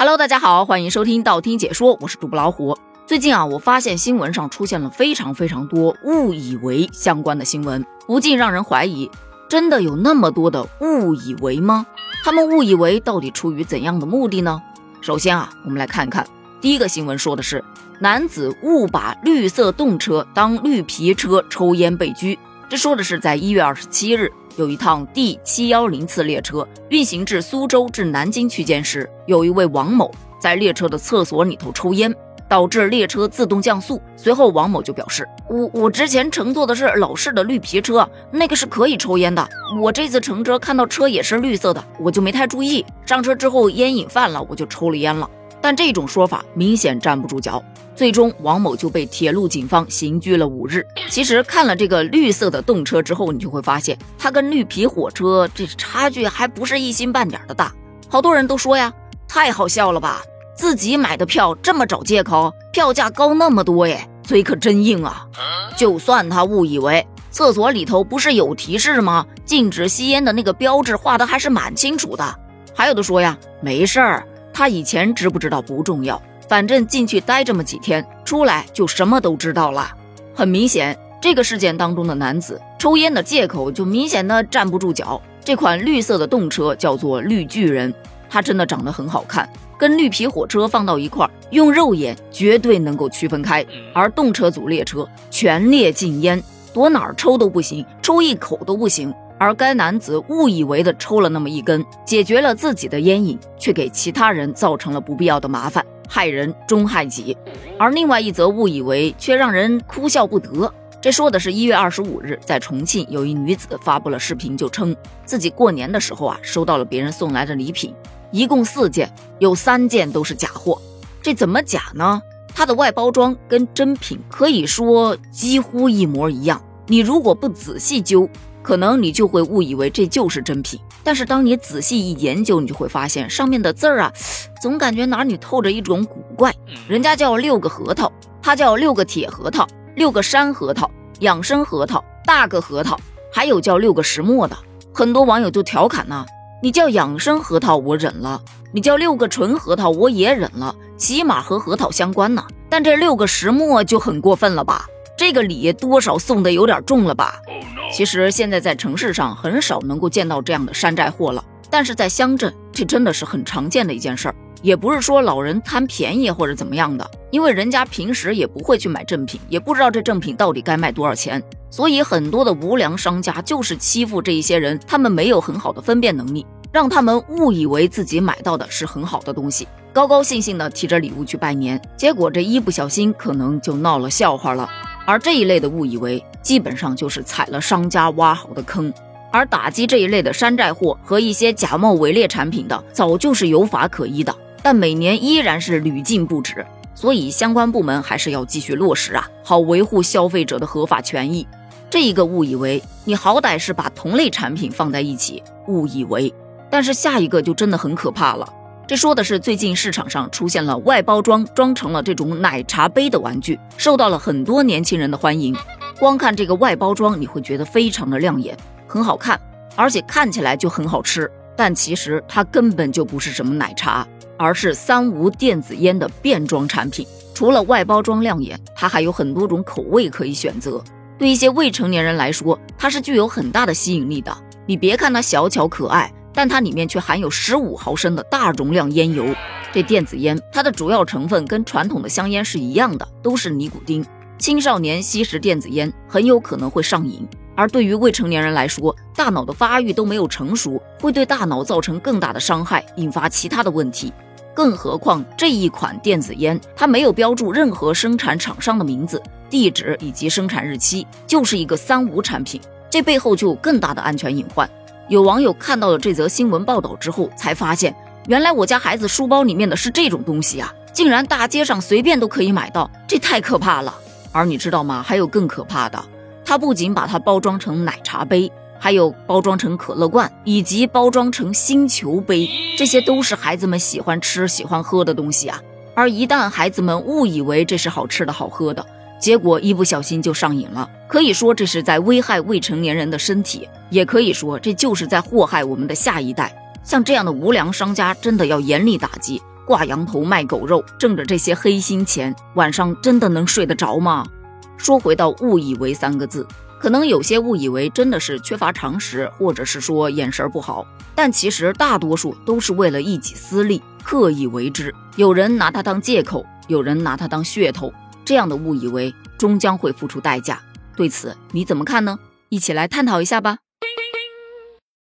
Hello，大家好，欢迎收听道听解说，我是主播老虎。最近啊，我发现新闻上出现了非常非常多误以为相关的新闻，不禁让人怀疑，真的有那么多的误以为吗？他们误以为到底出于怎样的目的呢？首先啊，我们来看看第一个新闻，说的是男子误把绿色动车当绿皮车抽烟被拘。这说的是在一月二十七日。有一趟 D 七幺零次列车运行至苏州至南京区间时，有一位王某在列车的厕所里头抽烟，导致列车自动降速。随后，王某就表示：“我我之前乘坐的是老式的绿皮车，那个是可以抽烟的。我这次乘车看到车也是绿色的，我就没太注意。上车之后烟瘾犯了，我就抽了烟了。”但这种说法明显站不住脚，最终王某就被铁路警方刑拘了五日。其实看了这个绿色的动车之后，你就会发现它跟绿皮火车这差距还不是一星半点的大。好多人都说呀，太好笑了吧，自己买的票这么找借口，票价高那么多耶，嘴可真硬啊！就算他误以为厕所里头不是有提示吗？禁止吸烟的那个标志画的还是蛮清楚的。还有的说呀，没事儿。他以前知不知道不重要，反正进去待这么几天，出来就什么都知道了。很明显，这个事件当中的男子抽烟的借口就明显的站不住脚。这款绿色的动车叫做绿巨人，它真的长得很好看，跟绿皮火车放到一块儿，用肉眼绝对能够区分开。而动车组列车全列禁烟，躲哪儿抽都不行，抽一口都不行。而该男子误以为的抽了那么一根，解决了自己的烟瘾，却给其他人造成了不必要的麻烦，害人终害己。而另外一则误以为，却让人哭笑不得。这说的是一月二十五日，在重庆有一女子发布了视频，就称自己过年的时候啊，收到了别人送来的礼品，一共四件，有三件都是假货。这怎么假呢？它的外包装跟真品可以说几乎一模一样，你如果不仔细揪。可能你就会误以为这就是真品，但是当你仔细一研究，你就会发现上面的字儿啊，总感觉哪里透着一种古怪。人家叫六个核桃，它叫六个铁核桃，六个山核桃，养生核桃，大个核桃，还有叫六个石磨的。很多网友就调侃呢，你叫养生核桃我忍了，你叫六个纯核桃我也忍了，起码和核桃相关呢。但这六个石磨就很过分了吧？这个礼多少送的有点重了吧？其实现在在城市上很少能够见到这样的山寨货了，但是在乡镇，这真的是很常见的一件事儿。也不是说老人贪便宜或者怎么样的，因为人家平时也不会去买正品，也不知道这正品到底该卖多少钱，所以很多的无良商家就是欺负这一些人，他们没有很好的分辨能力，让他们误以为自己买到的是很好的东西，高高兴兴的提着礼物去拜年，结果这一不小心可能就闹了笑话了。而这一类的误以为，基本上就是踩了商家挖好的坑。而打击这一类的山寨货和一些假冒伪劣产品的，早就是有法可依的，但每年依然是屡禁不止。所以相关部门还是要继续落实啊，好维护消费者的合法权益。这一个误以为，你好歹是把同类产品放在一起，误以为，但是下一个就真的很可怕了。这说的是最近市场上出现了外包装装成了这种奶茶杯的玩具，受到了很多年轻人的欢迎。光看这个外包装，你会觉得非常的亮眼，很好看，而且看起来就很好吃。但其实它根本就不是什么奶茶，而是三无电子烟的变装产品。除了外包装亮眼，它还有很多种口味可以选择。对一些未成年人来说，它是具有很大的吸引力的。你别看它小巧可爱。但它里面却含有十五毫升的大容量烟油。这电子烟，它的主要成分跟传统的香烟是一样的，都是尼古丁。青少年吸食电子烟很有可能会上瘾，而对于未成年人来说，大脑的发育都没有成熟，会对大脑造成更大的伤害，引发其他的问题。更何况这一款电子烟，它没有标注任何生产厂商的名字、地址以及生产日期，就是一个三无产品，这背后就有更大的安全隐患。有网友看到了这则新闻报道之后，才发现原来我家孩子书包里面的是这种东西啊！竟然大街上随便都可以买到，这太可怕了。而你知道吗？还有更可怕的，他不仅把它包装成奶茶杯，还有包装成可乐罐，以及包装成星球杯，这些都是孩子们喜欢吃、喜欢喝的东西啊。而一旦孩子们误以为这是好吃的好喝的，结果一不小心就上瘾了，可以说这是在危害未成年人的身体，也可以说这就是在祸害我们的下一代。像这样的无良商家，真的要严厉打击。挂羊头卖狗肉，挣着这些黑心钱，晚上真的能睡得着吗？说回到误以为三个字，可能有些误以为真的是缺乏常识，或者是说眼神不好，但其实大多数都是为了一己私利刻意为之。有人拿它当借口，有人拿它当噱头，这样的误以为终将会付出代价。对此你怎么看呢？一起来探讨一下吧。